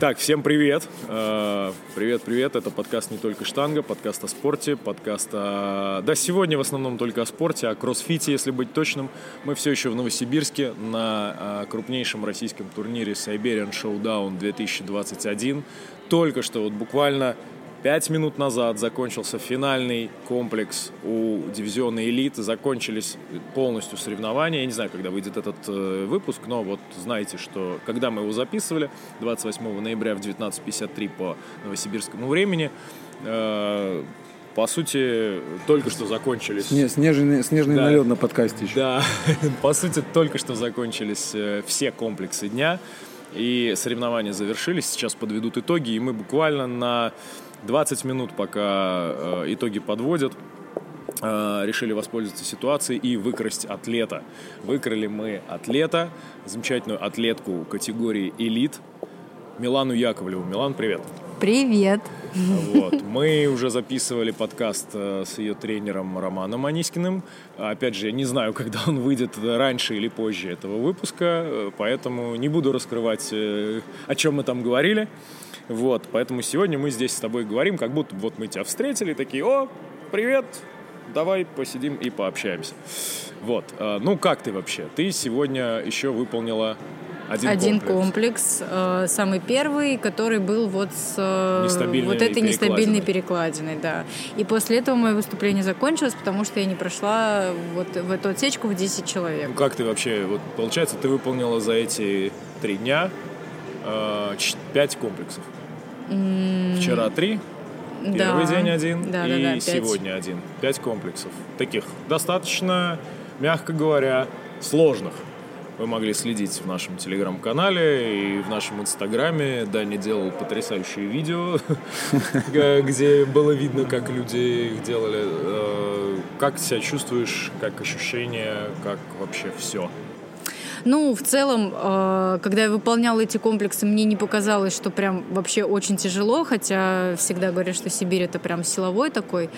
Так, всем привет. Э, Привет, привет. Это подкаст «Не только штанга», подкаст о спорте, подкаст о... Да, сегодня в основном только о спорте, о кроссфите, если быть точным. Мы все еще в Новосибирске на э, крупнейшем российском турнире Siberian Showdown 2021. Только что, вот буквально Пять минут назад закончился финальный комплекс у дивизиона «Элит». Закончились полностью соревнования. Я не знаю, когда выйдет этот э, выпуск, но вот знаете, что когда мы его записывали, 28 ноября в 19.53 по новосибирскому времени, э, по сути, только что закончились... Не, снежный, снежный Да. налет на подкасте еще. Да, по сути, только что закончились э, все комплексы дня, и соревнования завершились, сейчас подведут итоги, и мы буквально на 20 минут, пока э, итоги подводят, э, решили воспользоваться ситуацией и выкрасть атлета. Выкрали мы атлета, замечательную атлетку категории «Элит», Милану Яковлеву. Милан, привет. Привет. Вот. Мы уже записывали подкаст э, с ее тренером Романом Анискиным. Опять же, я не знаю, когда он выйдет, раньше или позже этого выпуска, э, поэтому не буду раскрывать, э, о чем мы там говорили. Вот, поэтому сегодня мы здесь с тобой говорим, как будто вот мы тебя встретили, такие, о, привет, давай посидим и пообщаемся. Вот, э, ну как ты вообще? Ты сегодня еще выполнила один, Один комплекс. комплекс, э, самый первый, который был вот с э, вот этой нестабильной перекладиной. да. И после этого мое выступление закончилось, потому что я не прошла вот в эту отсечку в 10 человек. Ну, как ты вообще, вот получается, ты выполнила за эти три дня э, ч- пять комплексов. Вчера три, первый Да. день один Да, да, и да, пять. сегодня один. Пять комплексов. Таких достаточно, мягко говоря, сложных. Вы могли следить в нашем телеграм-канале и в нашем инстаграме. Даня делал потрясающие видео, где было видно, как люди их делали. Э, Как себя чувствуешь, как ощущения, как вообще все? Ну, в целом, э, когда я выполняла эти комплексы, мне не показалось, что прям вообще очень тяжело, хотя всегда говорят, что Сибирь это прям силовой такой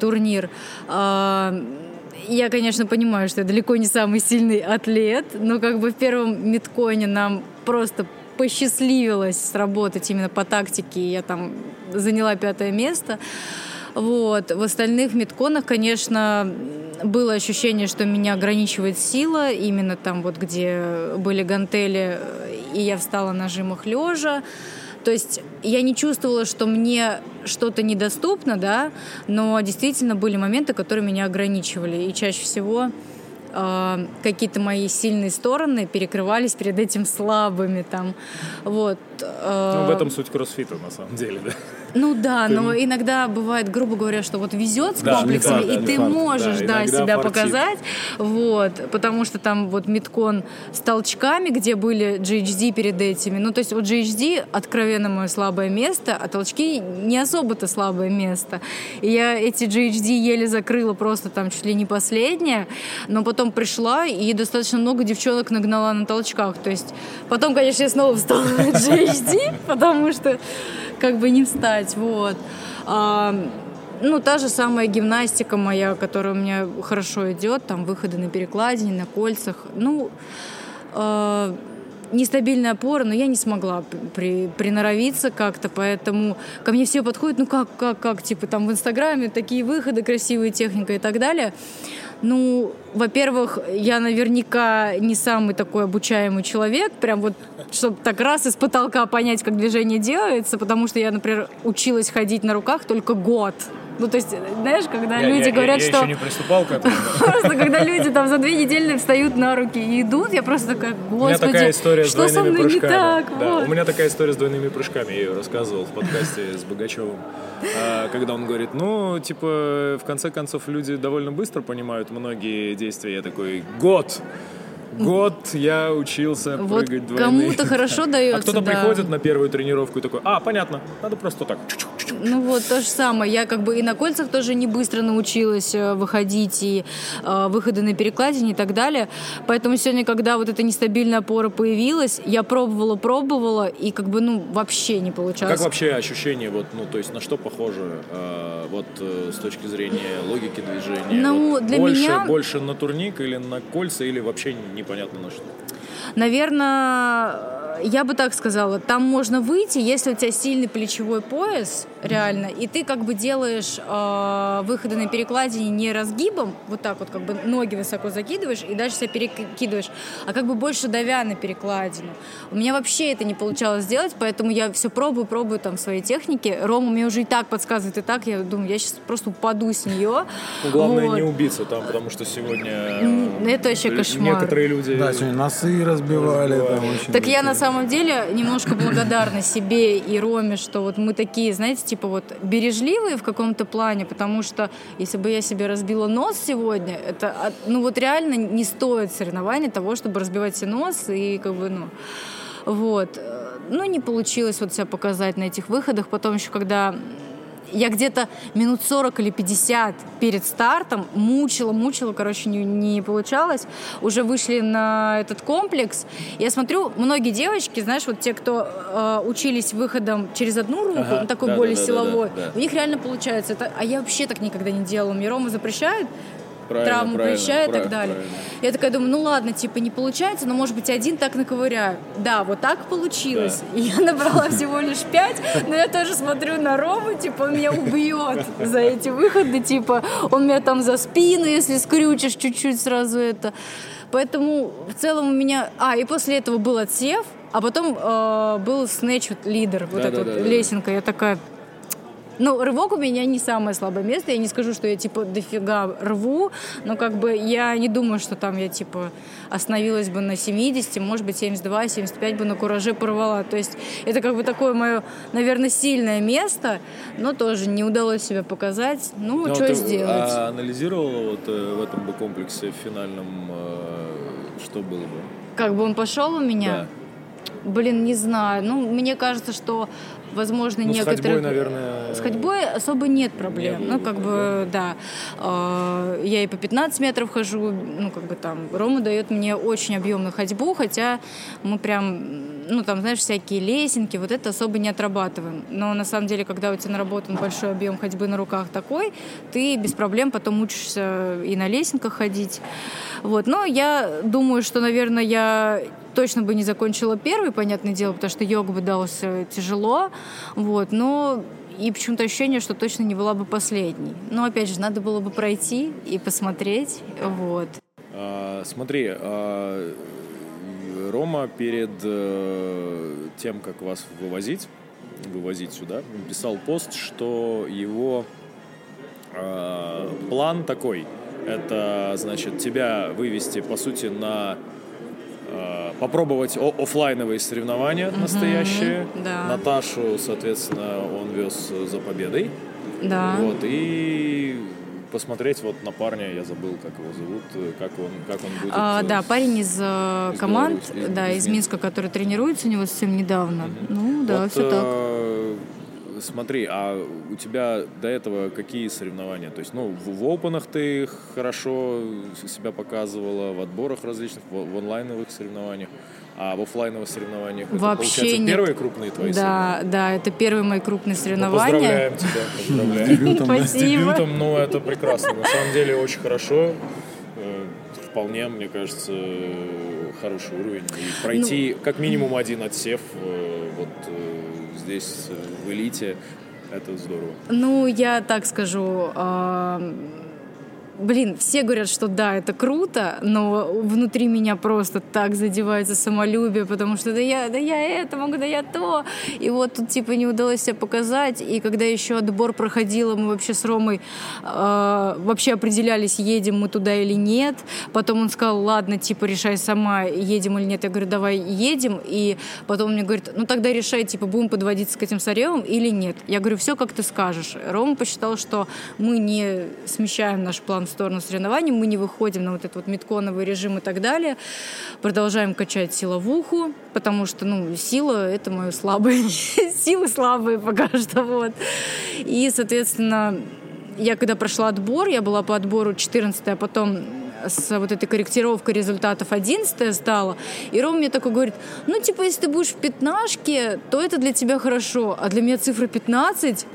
турнир. Я, конечно, понимаю, что я далеко не самый сильный атлет, но как бы в первом митконе нам просто посчастливилось сработать именно по тактике, и я там заняла пятое место. Вот. В остальных митконах, конечно, было ощущение, что меня ограничивает сила, именно там вот, где были гантели, и я встала на жимах лежа. То есть я не чувствовала, что мне что-то недоступно, да, но действительно были моменты, которые меня ограничивали. И чаще всего э, какие-то мои сильные стороны перекрывались перед этим слабыми там. Вот. э, Ну, в этом суть кроссфита, на самом деле, да. Ну да, но иногда бывает, грубо говоря, что вот везет с Да, комплексами, факт, и да, ты можешь, Да, да, себя фартит. показать, вот, потому что там вот миткон с толчками, где были GHD перед этими, ну то есть вот GHD откровенно мое слабое место, а толчки не особо-то слабое место. И я эти GHD еле закрыла просто там чуть ли не последнее, но потом пришла и достаточно много девчонок нагнала на толчках, то есть потом, конечно, я снова встала на GHD, потому что как бы не встать, вот. А, ну, та же самая гимнастика моя, которая у меня хорошо идет, там выходы на перекладине, на кольцах. Ну, э, нестабильная опора, но я не смогла при, приноровиться как-то, поэтому ко мне все подходят, ну как, как, как, типа там в Инстаграме такие выходы, красивые техника и так далее. Ну, во-первых, я наверняка не самый такой обучаемый человек, прям вот, чтобы так раз из потолка понять, как движение делается, потому что я, например, училась ходить на руках только год. Ну, то есть, знаешь, когда Я- люди я- говорят, я что... еще не приступал к этому. Просто когда люди там за две недели встают на руки и идут, я просто такая, У меня господи, такая история с что со двойными мной не прыжками. так? Да, Вот. У меня такая история с двойными прыжками, я ее рассказывал в подкасте с Богачевым. А, Когда он говорит, ну, типа, в конце концов, люди довольно быстро понимают многие действия. Я такой, год! Год я учился Вот прыгать двойные. кому-то хорошо дается, А кто-то да. приходит на первую тренировку и такой, а, понятно, надо просто так. чук-чук, Ну вот то же самое. Я как бы и на кольцах тоже не быстро научилась э, выходить, и э, выходы на перекладине и так далее. Поэтому сегодня, когда вот эта нестабильная опора появилась, я пробовала, пробовала, и как бы, ну, вообще не получалось. Как вообще ощущение, вот, ну, то есть на что похоже, э, вот э, с точки зрения логики движения? Ну, Вот для больше, меня- больше на турник или на кольца, или вообще непонятно на что? Наверное, я бы так сказала, там можно выйти, если у тебя сильный плечевой пояс, реально, и ты как бы делаешь э, выходы на перекладине не разгибом, вот так вот как бы ноги высоко закидываешь и дальше себя перекидываешь, а как бы больше давя на перекладину. У меня вообще это не получалось сделать, поэтому я все пробую, пробую там свои техники. Рома мне уже и так подсказывает, и так, я думаю, я сейчас просто упаду с нее. Ну, главное вот. не убиться там, потому что сегодня... Это вообще кошмар. Некоторые люди... Да, сегодня носы разбивали. разбивали. Там, очень так я на самом деле немножко благодарна себе и Роме, что вот мы такие, знаете, типа вот бережливые в каком-то плане, потому что если бы я себе разбила нос сегодня, это, ну вот реально не стоит соревнования того, чтобы разбивать себе нос и как бы, ну, вот. Ну, не получилось вот себя показать на этих выходах. Потом еще, когда я где-то минут 40 или 50 перед стартом мучила, мучила, короче, не, не получалось. Уже вышли на этот комплекс. Я смотрю, многие девочки, знаешь, вот те, кто э, учились выходом через одну руку, ага, такой да, более да, силовой, да, да, да. у них реально получается. Это, а я вообще так никогда не делала. Мне Рома запрещает, правильно, травму правильно, плеча и так далее. Правильно. Я такая думаю, ну ладно, типа не получается, но может быть один так наковыряю. Да, вот так получилось. Да. И я набрала всего лишь пять, но я тоже смотрю на Рому, типа он меня убьет за эти выходы, типа он меня там за спину, если скрючишь чуть-чуть сразу это. Поэтому в целом у меня... А, и после этого был отсев, а потом э, был снэч лидер, вот да, эта да, вот да, лесенка. Да. Я такая, ну, рывок у меня не самое слабое место. Я не скажу, что я, типа, дофига рву, но, как бы, я не думаю, что там я, типа, остановилась бы на 70, может быть, 72, 75 бы на кураже порвала. То есть это, как бы, такое мое, наверное, сильное место, но тоже не удалось себя показать. Ну, но что ты сделать? А анализировала вот э, в этом бы комплексе в финальном, э, что было бы? Как бы он пошел у меня? Да. Блин, не знаю. Ну, мне кажется, что возможно, ну, некоторые... С ходьбой, наверное... С ходьбой особо нет проблем. Нет, ну, как бы, да. А, я и по 15 метров хожу, ну, как бы там, Рома дает мне очень объемную ходьбу, хотя мы прям ну, там, знаешь, всякие лесенки, вот это особо не отрабатываем. Но на самом деле, когда у тебя наработан большой объем ходьбы на руках такой, ты без проблем потом учишься и на лесенках ходить. Вот. Но я думаю, что, наверное, я точно бы не закончила первый, понятное дело, потому что йога бы дался тяжело. Вот. Но и почему-то ощущение, что точно не была бы последней. Но опять же, надо было бы пройти и посмотреть. Вот. А, смотри, а, Рома перед э, тем, как вас вывозить, вывозить сюда, писал пост, что его э, план такой. Это, значит, тебя вывести, по сути, на э, попробовать офлайновые соревнования mm-hmm, настоящие. Да. Наташу, соответственно, он вез за победой. Да. Вот, и посмотреть вот на парня, я забыл, как его зовут, как он, как он будет. А, э, да, парень из, э, из команд, Беларуси, да, из, из Минска, который тренируется у него совсем недавно. Mm-hmm. Ну да, вот, все так. Смотри, а у тебя до этого какие соревнования? То есть, ну, в, в опенах ты хорошо себя показывала, в отборах различных, в, в онлайновых соревнованиях. А в офлайновых соревнованиях Вообще это, нет. первые крупные твои Да, соревнования? да, это первые мои крупные ну, соревнования. поздравляем тебя, поздравляем. Спасибо. С дебютом, ну, это прекрасно. На самом деле очень хорошо. Э, вполне, мне кажется, хороший уровень. И пройти ну, как минимум один отсев э, вот э, здесь, в элите, это здорово. Ну, я так скажу, блин, все говорят, что да, это круто, но внутри меня просто так задевается самолюбие, потому что да я, да я это могу, да я то. И вот тут типа не удалось себя показать. И когда еще отбор проходила, мы вообще с Ромой э, вообще определялись, едем мы туда или нет. Потом он сказал, ладно, типа решай сама, едем или нет. Я говорю, давай едем. И потом он мне говорит, ну тогда решай, типа будем подводиться к этим Саревым или нет. Я говорю, все как ты скажешь. Рома посчитал, что мы не смещаем наш план в сторону соревнований, мы не выходим на вот этот вот метконовый режим и так далее, продолжаем качать силовуху, потому что, ну, сила — это мое слабое, силы слабые пока что, вот. И, соответственно, я когда прошла отбор, я была по отбору 14 а потом с вот этой корректировкой результатов 11 стала. И Ром мне такой говорит, ну, типа, если ты будешь в пятнашке, то это для тебя хорошо, а для меня цифра 15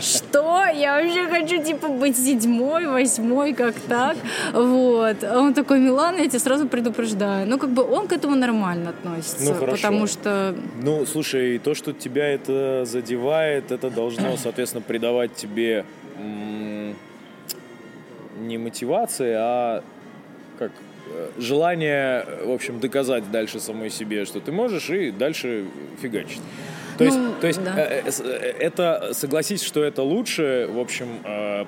что? Я вообще хочу, типа, быть седьмой, восьмой, как так? Вот. А он такой, Милан, я тебя сразу предупреждаю. Ну, как бы он к этому нормально относится. Ну, хорошо. Потому что... Ну, слушай, то, что тебя это задевает, это должно, соответственно, придавать тебе не мотивации, а как желание, в общем, доказать дальше самой себе, что ты можешь, и дальше фигачить. То есть, ну, то есть да. Э, э, это, согласись, что это лучше, в общем,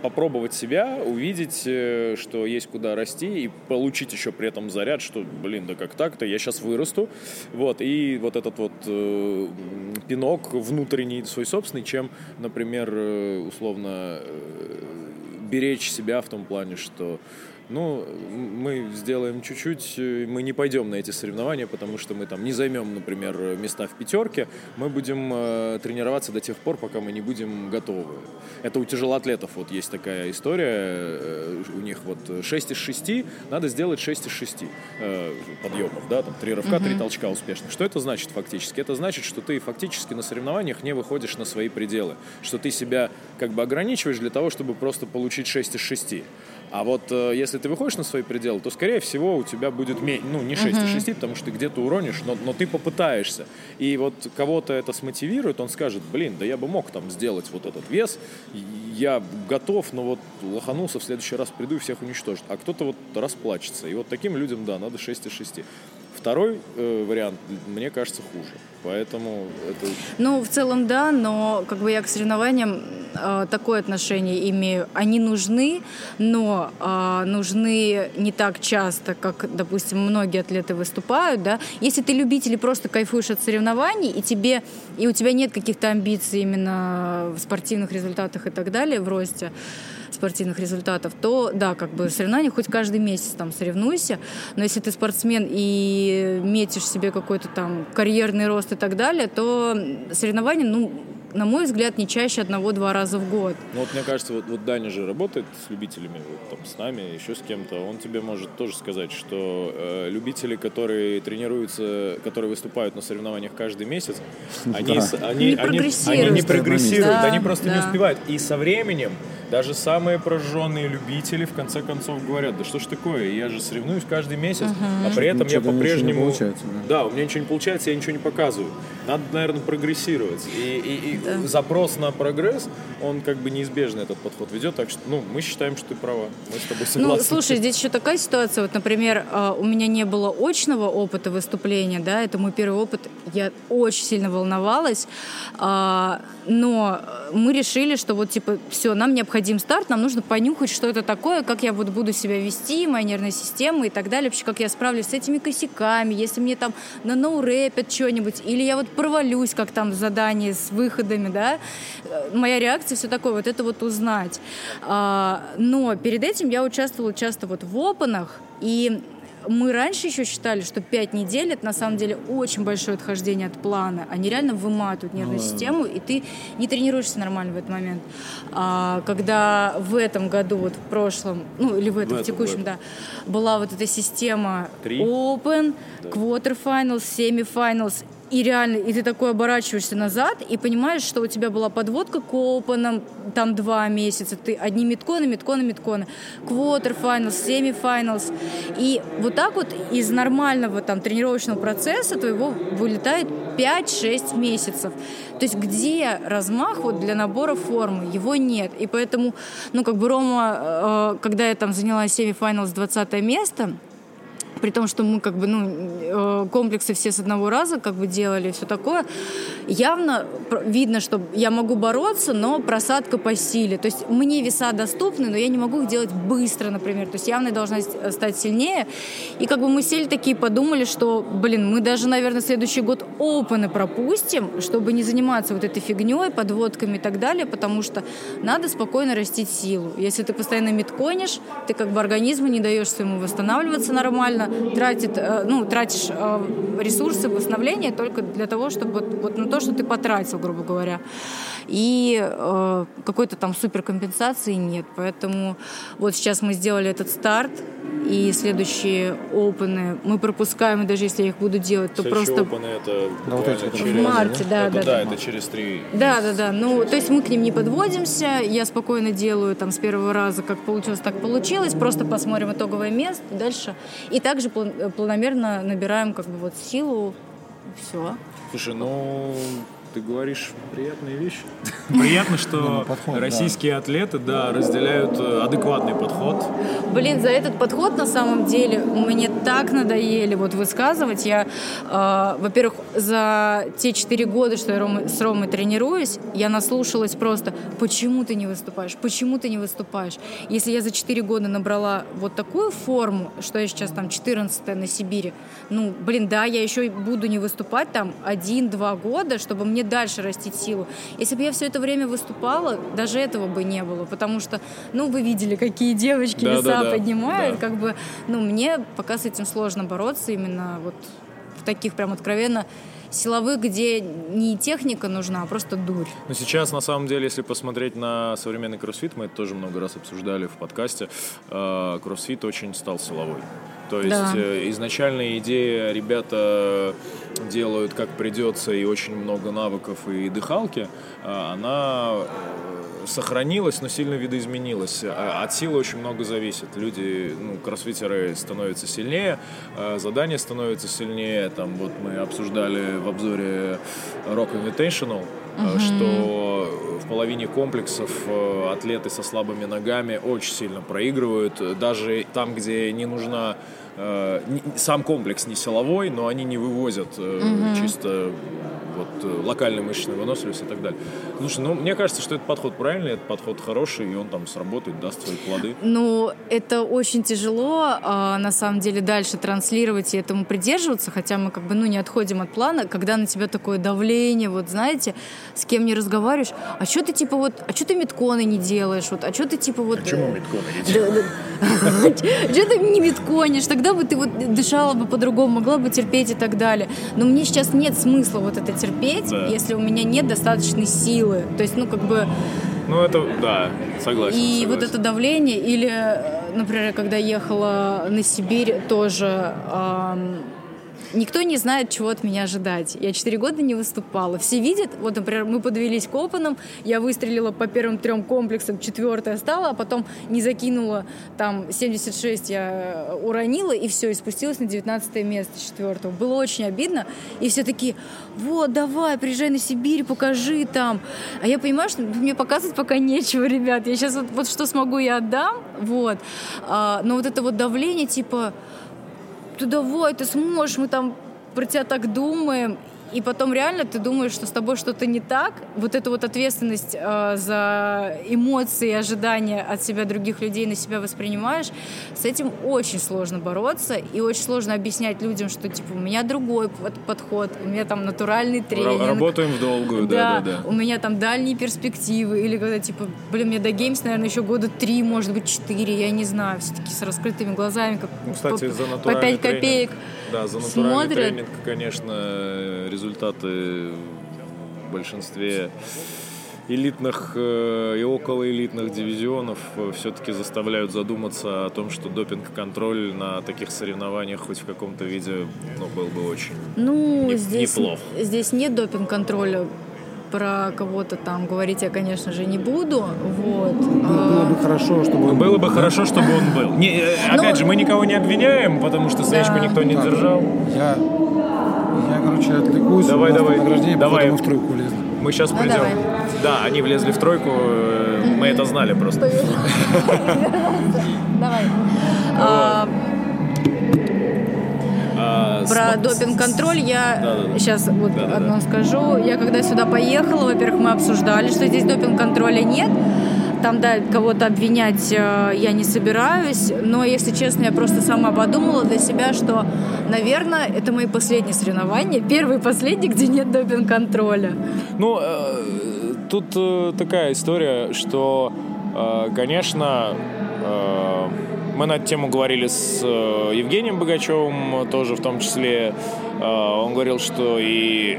попробовать себя, увидеть, что есть куда расти и получить еще при этом заряд, что, блин, да как так-то, я сейчас вырасту, вот, и вот этот вот э, пинок внутренний свой собственный, чем, например, условно беречь себя в том плане, что ну, мы сделаем чуть-чуть, э, мы не пойдем на эти соревнования, потому что мы там не займем, например, места в пятерке, мы будем э, тренироваться до тех пор, пока мы не будем готовы. Это у тяжелоатлетов вот есть такая история, э, у них вот 6 из 6, надо сделать 6 из 6 э, подъемов, да, там 3 рывка, 3 толчка успешно. Что это значит фактически? Это значит, что ты фактически на соревнованиях не выходишь на свои пределы, что ты себя как бы ограничиваешь для того, чтобы просто получить 6 из 6. А вот э, если ты выходишь на свои пределы, то, скорее всего, у тебя будет ну, не 6 uh-huh. 6, потому что ты где-то уронишь, но, но ты попытаешься. И вот кого-то это смотивирует, он скажет, блин, да я бы мог там сделать вот этот вес, я готов, но вот лоханулся, в следующий раз приду и всех уничтожит. А кто-то вот расплачется. И вот таким людям, да, надо 6 из 6. Второй э, вариант, мне кажется, хуже. Поэтому это... Ну, в целом, да, но как бы я к соревнованиям э, такое отношение имею. Они нужны, но э, нужны не так часто, как, допустим, многие атлеты выступают, да. Если ты любитель и просто кайфуешь от соревнований, и тебе, и у тебя нет каких-то амбиций именно в спортивных результатах и так далее, в росте, спортивных результатов, то да, как бы соревнования хоть каждый месяц там соревнуйся, но если ты спортсмен и метишь себе какой-то там карьерный рост и так далее, то соревнования, ну, на мой взгляд, не чаще одного-два раза в год. Ну вот мне кажется, вот, вот Даня же работает с любителями, вот, там, с нами, еще с кем-то. Он тебе может тоже сказать, что э, любители, которые тренируются, которые выступают на соревнованиях каждый месяц, они, да. они, не они, они не прогрессируют, да, они просто да. не успевают. И со временем даже самые прожженные любители в конце концов говорят, да что ж такое, я же соревнуюсь каждый месяц, uh-huh. а при этом ничего, я по-прежнему... Да. да, у меня ничего не получается, я ничего не показываю. Надо, наверное, прогрессировать. И, и, и да. запрос на прогресс, он как бы неизбежно этот подход ведет, так что, ну, мы считаем, что ты права, мы с тобой ну, согласны. Ну, слушай, здесь еще такая ситуация, вот, например, а, у меня не было очного опыта выступления, да, это мой первый опыт, я очень сильно волновалась, а, но мы решили, что вот, типа, все, нам необходим старт, нам нужно понюхать, что это такое, как я вот буду себя вести, моя нервная система и так далее, вообще, как я справлюсь с этими косяками, если мне там на ноурэпят что-нибудь, или я вот провалюсь, как там в задании с выходами, да, моя реакция, все такое, вот это вот узнать. А, но перед этим я участвовала часто вот в опенах, и мы раньше еще считали, что 5 недель это на самом деле очень большое отхождение от плана. Они реально выматывают нервную ну, систему, и ты не тренируешься нормально в этот момент. А, когда в этом году, вот в прошлом, ну или в этом, в, в текущем, в да, была вот эта система Три? Open, да. Quarterfinals, Semifinals, и реально, и ты такой оборачиваешься назад и понимаешь, что у тебя была подводка к опенам, там два месяца, ты одни митконы, митконы, митконы, квотерфайналс, семифайналс. И вот так вот из нормального там тренировочного процесса твоего вылетает 5-6 месяцев. То есть где размах вот для набора формы? Его нет. И поэтому, ну как бы Рома, э, когда я там заняла семифайналс 20 место, при том, что мы как бы, ну, э, комплексы все с одного раза как бы делали, все такое, явно видно, что я могу бороться, но просадка по силе. То есть мне веса доступны, но я не могу их делать быстро, например. То есть явно я должна стать сильнее. И как бы мы сели такие подумали, что, блин, мы даже, наверное, следующий год опены пропустим, чтобы не заниматься вот этой фигней, подводками и так далее, потому что надо спокойно растить силу. Если ты постоянно метконишь, ты как бы организму не даешь своему восстанавливаться нормально, тратит, э, ну, тратишь э, ресурсы восстановления только для того, чтобы вот, на то, что ты потратил, грубо говоря. И э, какой-то там суперкомпенсации нет. Поэтому вот сейчас мы сделали этот старт, и следующие опены мы пропускаем, и даже если я их буду делать, то Следующие просто... опены это Да, вот эти, через- В марте, да, это, да, да, да. это через три. Да, да, да. Ну, то есть мы к ним не подводимся. Я спокойно делаю там с первого раза, как получилось, так получилось. Просто посмотрим итоговое место дальше. И также э, планомерно набираем как бы вот силу. Все. Слушай, ну ты говоришь приятные вещи. Приятно, что ну, да. российские атлеты, да, разделяют э, адекватный подход. Блин, за этот подход на самом деле мне так надоели вот высказывать. Я, э, во-первых, за те четыре года, что я Рома- с Ромой тренируюсь, я наслушалась просто, почему ты не выступаешь, почему ты не выступаешь. Если я за четыре года набрала вот такую форму, что я сейчас там 14 на Сибири, ну, блин, да, я еще буду не выступать там один-два года, чтобы мне дальше растить силу. Если бы я все это время выступала, даже этого бы не было, потому что, ну, вы видели, какие девочки Да, веса да, да. поднимают, Да. как бы, ну, мне пока с этим сложно бороться именно вот в таких прям откровенно силовых, где не техника нужна, а просто дурь. Но сейчас, на самом деле, если посмотреть на современный кроссфит, мы это тоже много раз обсуждали в подкасте, э, кроссфит очень стал силовой. То есть Да. э, изначальная идея ребята делают как придется и очень много навыков и дыхалки, э, она сохранилась, но сильно видоизменилась. А От силы очень много зависит. Люди, ну, кроссфитеры становятся сильнее, э, задания становятся сильнее. Там вот мы обсуждали в обзоре Rock Invitational, э, что в половине комплексов э, атлеты со слабыми ногами очень сильно проигрывают. Даже там, где не нужна сам комплекс не силовой, но они не вывозят э, чисто вот, э, локальной мышечной выносливость и так далее. Слушай, ну, мне кажется, что этот подход правильный, этот подход хороший, и он там сработает, даст свои плоды. Ну, это очень тяжело, а, на самом деле, дальше транслировать и этому придерживаться, хотя мы как бы, ну, не отходим от плана, когда на тебя такое давление, вот, знаете, с кем не разговариваешь, а что ты, типа, вот, а что ты метконы не делаешь, вот, а что ты, типа, вот... Почему э, метконы не Что ты не метконишь? Тогда бы ты вот дышала бы по-другому, могла бы терпеть и так далее. Но мне сейчас нет смысла вот это терпеть, Да. если у меня нет достаточной силы. То есть, ну, как бы... Ну, это, да, согласен. И согласен. вот это давление, или, э, например, когда ехала на Сибирь, тоже ам, никто не знает, чего от меня ожидать. Я четыре года не выступала. Все видят, вот, например, мы подвелись к опенам, я выстрелила по первым трем комплексам, четвертая стала, а потом не закинула, там, 76 я э, уронила, и все, и спустилась на 19 место четвертого. Было очень обидно, и все такие, вот, давай, приезжай на Сибирь, покажи там. А я понимаю, что мне показывать пока нечего, ребят. Я сейчас вот, вот что смогу, я отдам, вот. А, но вот это вот давление, типа, ты давай, ты сможешь, мы там про тебя так думаем. И потом реально ты думаешь, что с тобой что-то не так. Вот эта вот ответственность э, за эмоции и ожидания от себя других людей на себя воспринимаешь, с этим очень сложно бороться. И очень сложно объяснять людям, что типа у меня другой под- подход, у меня там натуральный Ра- тренинг. Работаем в долгую, да, да, да. у меня там дальние перспективы, или когда, типа, блин, мне до геймс, наверное, еще года три, может быть, четыре, я не знаю, все-таки с раскрытыми глазами, как Ну, кстати, по, за по натуральный 5 копеек. тренинг, да, за натуральный смотрят. тренинг, конечно, результаты в большинстве элитных э, и околоэлитных дивизионов все-таки заставляют задуматься о том, что допинг-контроль на таких соревнованиях хоть в каком-то виде ну, был бы очень Ну, Не- здесь, неплохо. здесь нет допинг-контроля. Про кого-то там говорить я, конечно же, не буду. Вот. Было А, бы хорошо, чтобы... он Было был, бы да? хорошо, чтобы он был. Не, э, опять Ну, же, мы никого не обвиняем, потому что свечку Да. никто не Так, держал. Я, короче, отвлекусь. Давай, у нас давай, награждение, давай. мы в тройку лезли. Мы сейчас Ну, придем. давай. Да, они влезли в тройку, э, мы это знали просто. Давай. А, А, Про допинг-контроль я Да-да-да. сейчас вот одно скажу. Я когда сюда поехала, во-первых, мы обсуждали, что здесь допинг-контроля нет. Там, да, кого-то обвинять э, я не собираюсь, но, если честно, я просто сама подумала для себя, что, наверное, это мои последние соревнования, первые и последние, где нет допинг-контроля. Ну, э, тут э, такая история, что, конечно, Мы на эту тему говорили с Евгением Богачевым, тоже в том числе. Он говорил, что и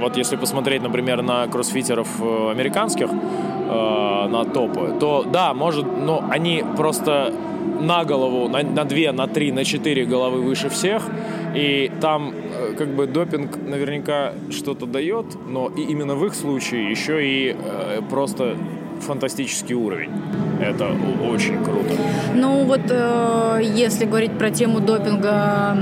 вот если посмотреть, например, на кроссфитеров американских, э, на топы, то да, может, но они просто на голову, на, на две, на три, на четыре головы выше всех, и там э, как бы допинг наверняка что-то дает, но и именно в их случае еще и э, просто фантастический уровень. Это очень круто. Ну вот э, если говорить про тему допинга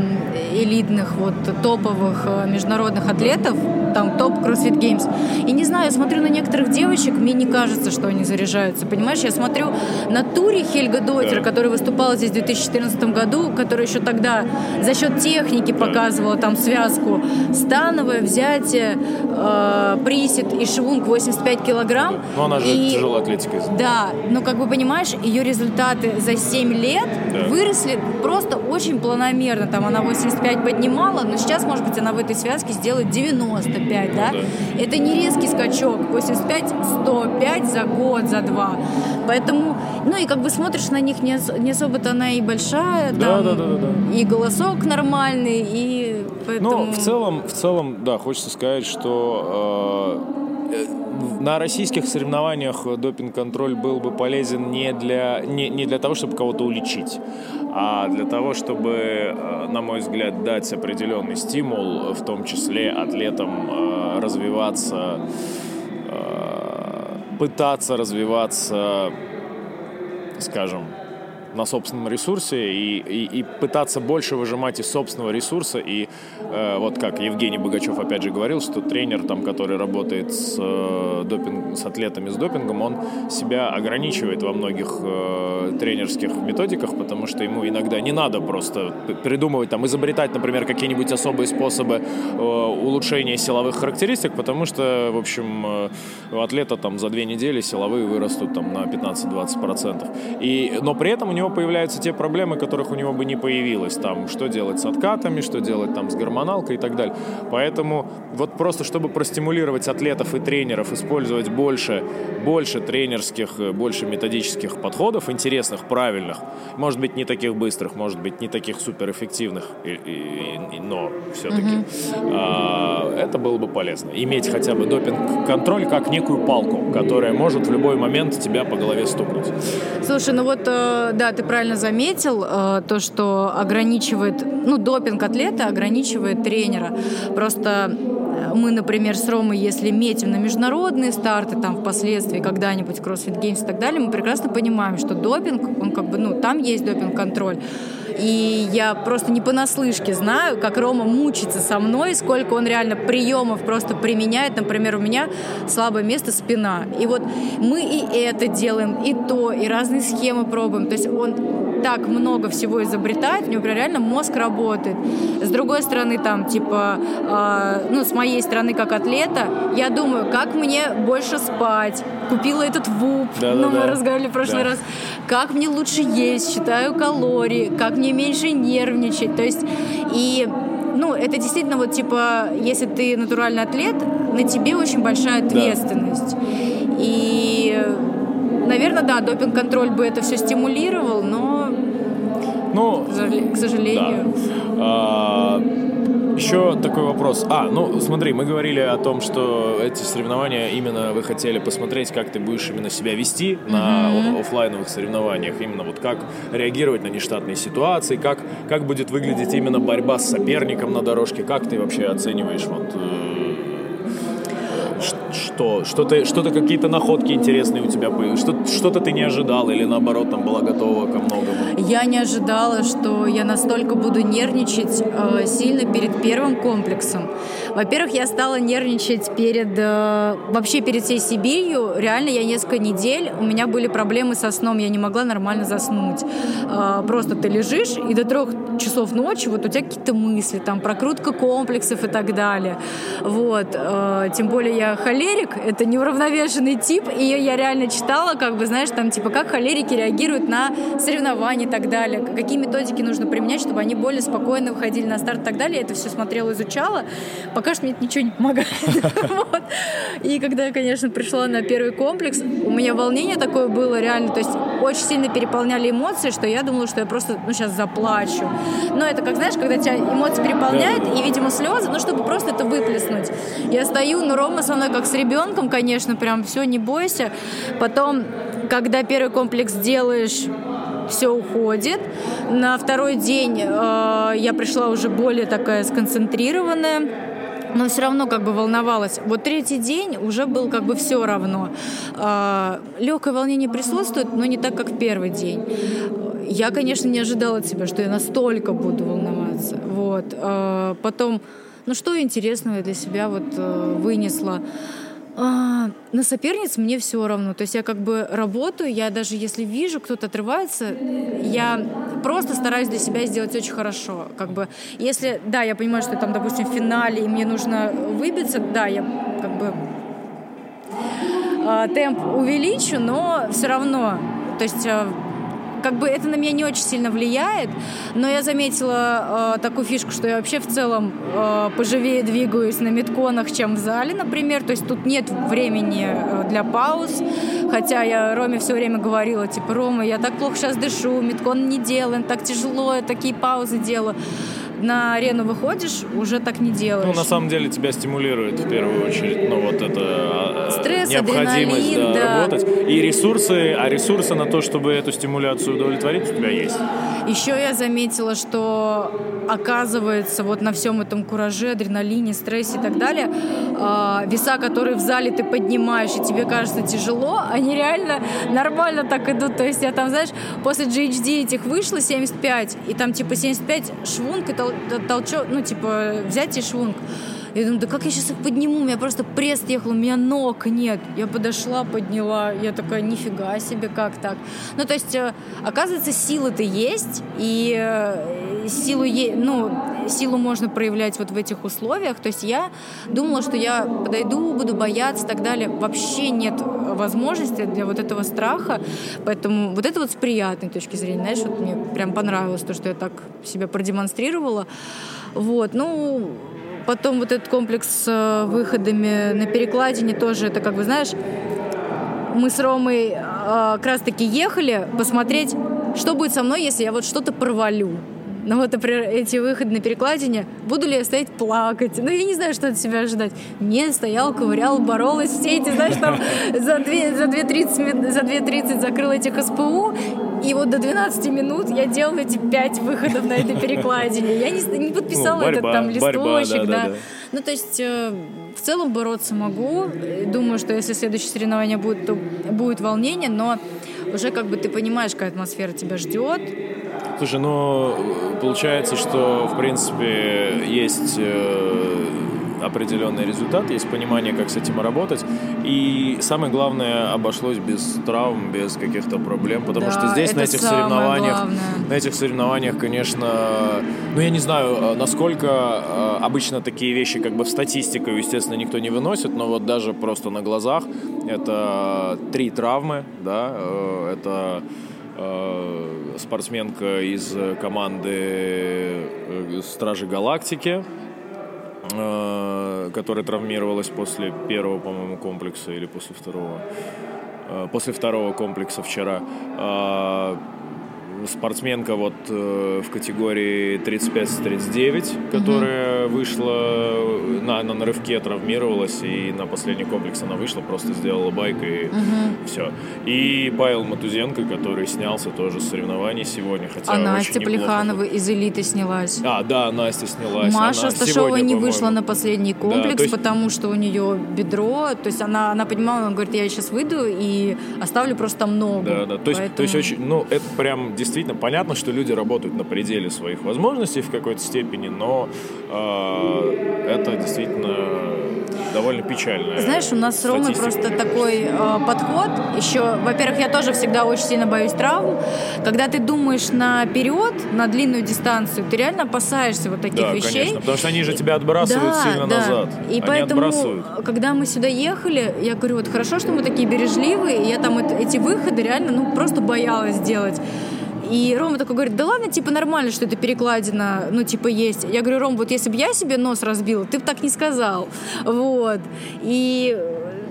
элитных, вот топовых э, международных атлетов, там топ CrossFit Games. И не знаю, я смотрю на некоторых девочек, мне не кажется, что они заряжаются. Понимаешь, я смотрю на туре Хельга Дотер, да. которая выступала здесь в 2014 году, которая еще тогда за счет техники да. показывала там связку становое, взятие, э, присед и швунг 85 килограмм. Но она же и, тяжелой атлетикой. Да, но как бы понимаешь, ее результаты за 7 лет да. выросли просто очень планомерно. Там она 85 поднимала, но сейчас, может быть, она в этой связке сделает 95, да? да? Это не резкий скачок. 85-105 за год, за два. Поэтому, ну и как бы смотришь на них, не, не особо-то она и большая, да, там, да, да, да, да. и голосок нормальный, и поэтому... Ну, в целом, в целом, да, хочется сказать, что э, на российских соревнованиях допинг-контроль был бы полезен не для, не, не для того, чтобы кого-то уличить, а для того, чтобы, э, на мой взгляд, дать определенный стимул, в том числе атлетам э, развиваться, э, пытаться развиваться, скажем, на собственном ресурсе и, и, и пытаться больше выжимать из собственного ресурса. И э, вот как Евгений Богачев опять же говорил, что тренер, там, который работает с, э, допинг, с атлетами с допингом, он себя ограничивает во многих э, тренерских методиках, потому что ему иногда не надо просто придумывать, там, изобретать, например, какие-нибудь особые способы э, улучшения силовых характеристик, потому что, в общем, э, у атлета там за две недели силовые вырастут там на 15-20%. И, но при этом у него него появляются те проблемы, которых у него бы не появилось. Там, что делать с откатами, что делать там с гормоналкой и так далее. Поэтому вот просто, чтобы простимулировать атлетов и тренеров, использовать больше, больше тренерских, э, больше методических подходов, интересных, правильных, может быть, не таких быстрых, может быть, не таких суперэффективных, и, и, и, но все-таки угу. а, это было бы полезно. Иметь хотя бы допинг-контроль как некую палку, которая может в любой момент тебя по голове стукнуть. Слушай, ну вот, э, ты правильно заметил, э, то, что ограничивает, ну, допинг атлета ограничивает тренера. Просто э, мы, например, с Ромой, если метим на международные старты, там, впоследствии, когда-нибудь CrossFit Games и так далее, мы прекрасно понимаем, что допинг, он как бы, ну, там есть допинг-контроль. И я просто не понаслышке знаю, как Рома мучится со мной, сколько он реально приемов просто применяет. Например, у меня слабое место спина. И вот мы и это делаем, и то, и разные схемы пробуем. То есть он так много всего изобретает, у него прям реально мозг работает. С другой стороны, там, типа, э, ну, с моей стороны, как атлета, я думаю, как мне больше спать. Купила этот ВУП, да, ну, да, мы да. разговаривали в прошлый да. раз. Как мне лучше есть, считаю калории, как мне меньше нервничать. То есть, и ну, это действительно вот типа, если ты натуральный атлет, на тебе очень большая ответственность. Да. И Наверное, да, допинг-контроль бы это все стимулировал, но, ну, к сожалению. Да. А, еще такой вопрос. А, ну смотри, мы говорили о том, что эти соревнования именно вы хотели посмотреть, как ты будешь именно себя вести на mm-hmm. офлайновых соревнованиях, именно вот как реагировать на нештатные ситуации, как, как будет выглядеть именно борьба с соперником на дорожке, как ты вообще оцениваешь вот э, что? Что-то, что-то какие-то находки интересные у тебя появились? Что, что-то ты не ожидал или наоборот там была готова ко многому? Я не ожидала, что я настолько буду нервничать э, сильно перед первым комплексом. Во-первых, я стала нервничать перед э, вообще перед всей Сибирью. Реально, я несколько недель, у меня были проблемы со сном, я не могла нормально заснуть. Э, просто ты лежишь, и до трех часов ночи вот у тебя какие-то мысли, там, прокрутка комплексов и так далее. Вот. Э, тем более я холерик, это неуравновешенный тип, и я реально читала, как бы, знаешь, там, типа, как холерики реагируют на соревнования и так далее, какие методики нужно применять, чтобы они более спокойно выходили на старт и так далее. Я это все смотрела, изучала, пока что мне это ничего не помогает. Вот. И когда я, конечно, пришла на первый комплекс, у меня волнение такое было реально, то есть очень сильно переполняли эмоции, что я думала, что я просто ну, сейчас заплачу. Но это как, знаешь, когда тебя эмоции переполняют, и, видимо, слезы, ну, чтобы просто это выплеснуть. Я стою, ну, Рома со мной как с ребенком, конечно, прям все, не бойся. Потом, когда первый комплекс делаешь, все уходит. На второй день э, я пришла уже более такая сконцентрированная но все равно как бы волновалась. Вот третий день уже был как бы все равно. Э, легкое волнение присутствует, но не так, как в первый день. Я, конечно, не ожидала от себя, что я настолько буду волноваться. Вот. Э, потом, ну что интересного я для себя вот э, вынесла? А, на соперниц мне все равно. То есть я как бы работаю, я даже если вижу, кто-то отрывается, я просто стараюсь для себя сделать очень хорошо. Как бы, если, да, я понимаю, что там, допустим, в финале, и мне нужно выбиться, да, я как бы э, темп увеличу, но все равно, то есть э, как бы это на меня не очень сильно влияет, но я заметила э, такую фишку, что я вообще в целом э, поживее двигаюсь на метконах, чем в зале, например. То есть тут нет времени э, для пауз, хотя я Роме все время говорила, типа, Рома, я так плохо сейчас дышу, меткон не делаем, так тяжело, я такие паузы делаю на арену выходишь, уже так не делаешь. Ну, на самом деле, тебя стимулирует в первую очередь, ну, вот это а, Стресс, необходимость да, да. работать. И ресурсы, а ресурсы на то, чтобы эту стимуляцию удовлетворить, у тебя есть. Еще я заметила, что оказывается вот на всем этом кураже, адреналине, стрессе и так далее, э, веса, которые в зале ты поднимаешь, и тебе кажется тяжело, они реально нормально так идут. То есть я там, знаешь, после GHD этих вышло 75, и там типа 75 швунг и тол- толчок, ну типа взятие швунг. Я думаю, да как я сейчас их подниму? У меня просто пресс ехал, у меня ног нет. Я подошла, подняла. Я такая, нифига себе, как так? Ну, то есть, э, оказывается, силы-то есть, и э, силу, ну, силу можно проявлять вот в этих условиях. То есть я думала, что я подойду, буду бояться и так далее. Вообще нет возможности для вот этого страха. Поэтому вот это вот с приятной точки зрения, знаешь, вот мне прям понравилось то, что я так себя продемонстрировала. Вот, ну, Потом вот этот комплекс с э, выходами на перекладине тоже, это как бы, знаешь, мы с Ромой э, как раз-таки ехали посмотреть, что будет со мной, если я вот что-то провалю. Ну вот, например, эти выходы на перекладине, буду ли я стоять плакать? Ну, я не знаю, что от себя ожидать. Не, стоял, ковырял, боролась. Все эти, знаешь, там за 2.30 за 2.30 за 2.30 закрыл этих СПУ, и вот до 12 минут я делала эти 5 выходов на этой перекладине. Я не, не подписала Ну, борьба, этот там борьба, листочек, да, да. да, да. Ну, то есть э, в целом бороться могу. Думаю, что если следующее соревнование будет, то будет волнение, но уже как бы ты понимаешь, какая атмосфера тебя ждет. Слушай, ну, получается, что, в принципе, есть э, определенный результат, есть понимание, как с этим работать. И самое главное, обошлось без травм, без каких-то проблем, потому Да, что здесь на этих соревнованиях, главное. на этих соревнованиях, конечно, ну я не знаю, э, насколько э, обычно такие вещи, как бы в статистику, естественно, никто не выносит, но вот даже просто на глазах это три травмы, да, э, это спортсменка из команды Стражи Галактики, которая травмировалась после первого, по-моему, комплекса или после второго. Э, После второго комплекса вчера. Э, Спортсменка вот э, в категории 35-39, которая вышла на, на нарывке, травмировалась, и на последний комплекс она вышла, просто сделала байк и все. И Павел Матузенко, который снялся тоже с соревнований сегодня, хотя а Настя. Плеханова из элиты снялась. А, да, Настя снялась. Маша Она Сташова сегодня, не вышла на последний комплекс, то есть- потому что у нее бедро. То есть она, она понимала, она говорит, я сейчас выйду и оставлю просто ногу. Да, да. То есть, то есть Поэтому- очень, ну, это прям действительно понятно, что люди работают на пределе своих возможностей в какой-то степени, но э, это действительно довольно печально. Знаешь, у нас с Ромой просто такой э, подход. Еще, во-первых, я тоже всегда очень сильно боюсь травм. Когда ты думаешь наперед, на длинную дистанцию, ты реально опасаешься вот таких Да, вещей. конечно, потому что они же тебя отбрасывают Да, сильно да. назад. И они поэтому, отбрасывают. когда мы сюда ехали, я говорю, вот хорошо, что мы такие бережливые, и я там эт- эти выходы реально, ну, просто боялась делать. И Рома такой говорит, да ладно, типа нормально, что это перекладина, ну типа есть. Я говорю, Ром, вот если бы я себе нос разбила, ты бы так не сказал. Вот. И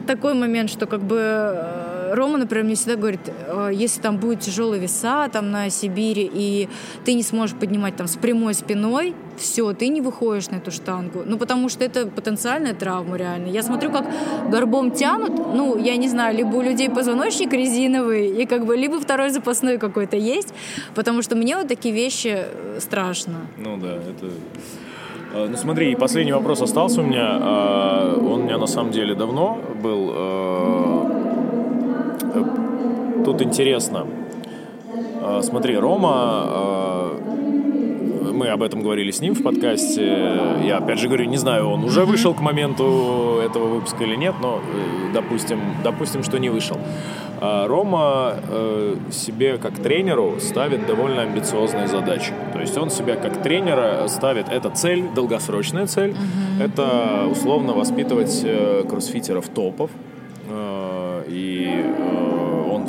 такой момент, что как бы э, Рома, например, мне всегда говорит, э, если там будет тяжелые веса там на Сибири, и ты не сможешь поднимать там с прямой спиной, все, ты не выходишь на эту штангу. Ну, потому что это потенциальная травма реально. Я смотрю, как горбом тянут, ну, я не знаю, либо у людей позвоночник резиновый, и как бы либо второй запасной какой-то есть, потому что мне вот такие вещи э, страшно. Ну да, это Э, ну смотри, последний вопрос остался у меня. Э, он у меня на самом деле давно был. Э, тут интересно. Смотри, Рома, мы об этом говорили с ним в подкасте. Я опять же говорю, не знаю, он уже вышел к моменту этого выпуска или нет, но допустим, допустим, что не вышел. А Рома э, себе как тренеру ставит довольно амбициозные задачи. То есть он себя как тренера ставит, это цель, долгосрочная цель, mm-hmm. это условно воспитывать э, кроссфитеров топов.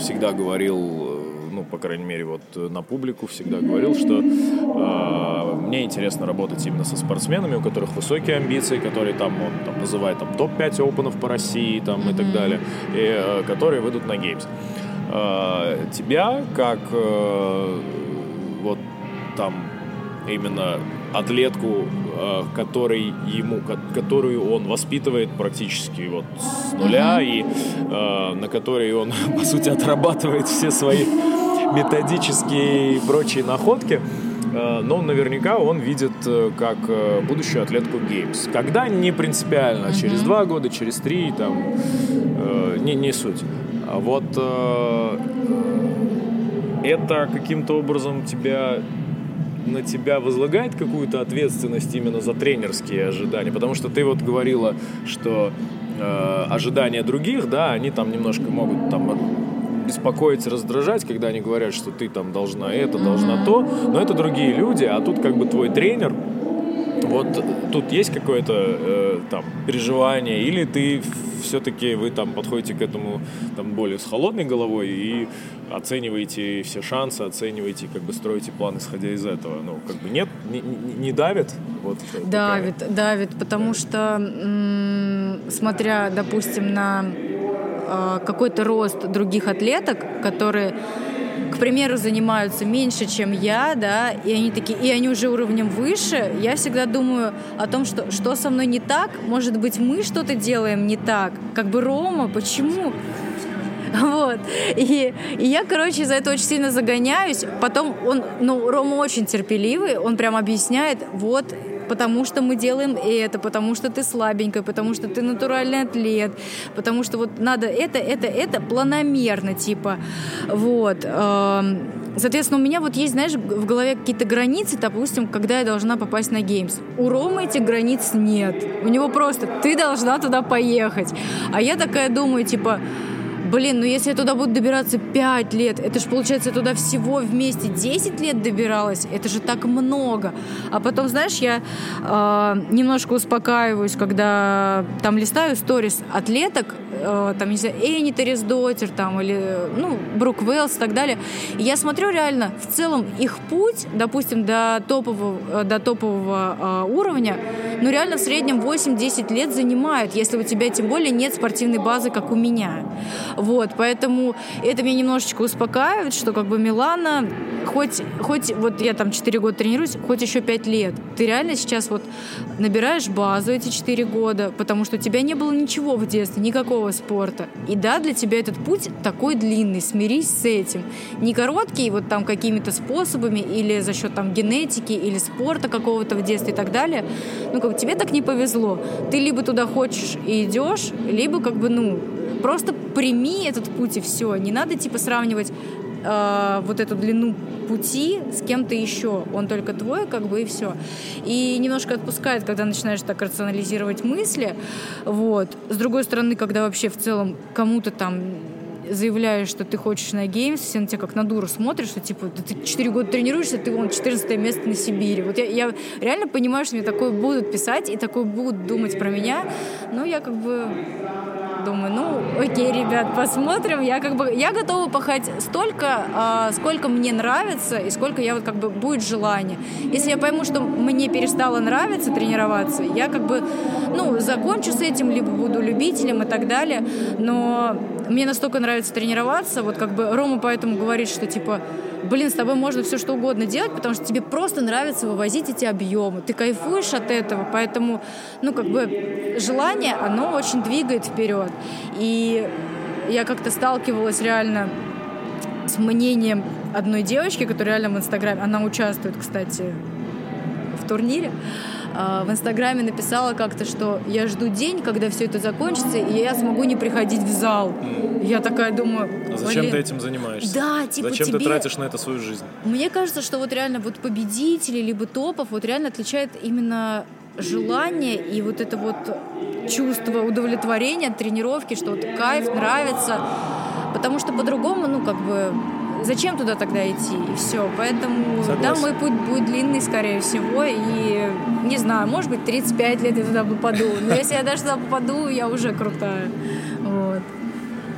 Э, э, всегда говорил ну, по крайней мере, вот э, на публику всегда говорил, что э, мне интересно работать именно со спортсменами, у которых высокие амбиции, которые там, он там, называет там, топ-5 опенов по России там, mm-hmm. и так далее, и, э, которые выйдут на геймс. Э, тебя, как э, вот там именно атлетку, э, который ему, которую он воспитывает практически вот с нуля и э, на которой он по сути отрабатывает все свои методические и прочие находки, э, но наверняка он видит как будущую атлетку Геймс. Когда не принципиально, mm-hmm. через два года, через три, там, не, не суть. А вот это каким-то образом тебя на тебя возлагает какую-то ответственность именно за тренерские ожидания? Потому что ты вот говорила, что э, ожидания других, да, они там немножко могут там беспокоить, раздражать, когда они говорят, что ты там должна это, должна то, но это другие люди, а тут как бы твой тренер, вот тут есть какое-то э, там переживание, или ты все-таки вы там подходите к этому там более с холодной головой и оцениваете все шансы, оцениваете, как бы строите план, исходя из этого. Ну, как бы нет, не, не давит? Вот давит, такая... давит, потому давит. что, м- смотря, допустим, на Э, какой-то рост других атлеток, которые к примеру, занимаются меньше, чем я, да, и они такие, и они уже уровнем выше, я всегда думаю о том, что что со мной не так, может быть, мы что-то делаем не так, как бы Рома, почему? Вот. И, и я, короче, за это очень сильно загоняюсь. Потом он, ну, Рома очень терпеливый, он прям объясняет, вот, потому что мы делаем это, потому что ты слабенькая, потому что ты натуральный атлет, потому что вот надо это, это, это планомерно, типа, вот. Эм, соответственно, у меня вот есть, знаешь, в голове какие-то границы, допустим, когда я должна попасть на геймс. У Ромы этих границ нет. У него просто ты должна туда поехать. А я такая думаю, типа, Блин, ну если я туда буду добираться 5 лет, это же получается я туда всего вместе 10 лет добиралась, это же так много. А потом, знаешь, я э, немножко успокаиваюсь, когда там листаю сторис атлеток, э, там, не знаю, Энни Террис Дотер, там, или, ну, Брук Уэллс и так далее. И я смотрю реально, в целом их путь, допустим, до топового, э, до топового э, уровня, ну, реально в среднем 8-10 лет занимает, если у тебя тем более нет спортивной базы, как у меня. Вот, поэтому это меня немножечко успокаивает, что как бы Милана, хоть, хоть вот я там 4 года тренируюсь, хоть еще 5 лет, ты реально сейчас вот набираешь базу эти 4 года, потому что у тебя не было ничего в детстве, никакого спорта. И да, для тебя этот путь такой длинный, смирись с этим. Не короткий, вот там какими-то способами или за счет там генетики или спорта какого-то в детстве и так далее. Ну, как тебе так не повезло. Ты либо туда хочешь и идешь, либо как бы, ну, Просто прими этот путь и все. Не надо типа сравнивать э, вот эту длину пути с кем-то еще. Он только твой, как бы, и все. И немножко отпускает, когда начинаешь так рационализировать мысли. Вот. С другой стороны, когда вообще в целом кому-то там заявляешь, что ты хочешь на геймс, все на тебя как на дуру смотрят, что типа да ты 4 года тренируешься, ты вон 14 место на Сибири. Вот я, я реально понимаю, что мне такое будут писать и такое будут думать про меня, но я как бы думаю, ну, окей, ребят, посмотрим. Я как бы, я готова пахать столько, а, сколько мне нравится и сколько я вот как бы будет желание. Если я пойму, что мне перестало нравиться тренироваться, я как бы, ну, закончу с этим, либо буду любителем и так далее. Но мне настолько нравится тренироваться, вот как бы Рома поэтому говорит, что типа блин, с тобой можно все что угодно делать, потому что тебе просто нравится вывозить эти объемы. Ты кайфуешь от этого, поэтому, ну, как бы желание, оно очень двигает вперед. И я как-то сталкивалась реально с мнением одной девочки, которая реально в Инстаграме, она участвует, кстати, в турнире, в Инстаграме написала как-то, что я жду день, когда все это закончится, и я смогу не приходить в зал. Я такая думаю, А зачем ты этим занимаешься? Да, типа Зачем тебе... ты тратишь на это свою жизнь? Мне кажется, что вот реально вот победители либо топов вот реально отличает именно желание и вот это вот чувство удовлетворения от тренировки, что вот кайф, нравится. Потому что по-другому, ну, как бы, зачем туда тогда идти? И все. Поэтому, Согласен. да, мой путь будет длинный, скорее всего. И, не знаю, может быть, 35 лет я туда попаду. Но если я даже туда попаду, я уже крутая. Вот.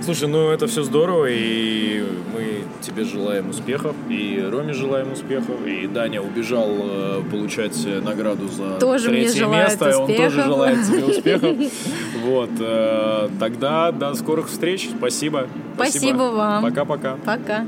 Слушай, ну это все здорово, и мы тебе желаем успехов, и Роме желаем успехов, и Даня убежал э, получать награду за Тоже третье место, и он тоже успехов. желает тебе успехов. Вот, э, тогда до скорых встреч, спасибо. Спасибо вам. Пока-пока. Пока.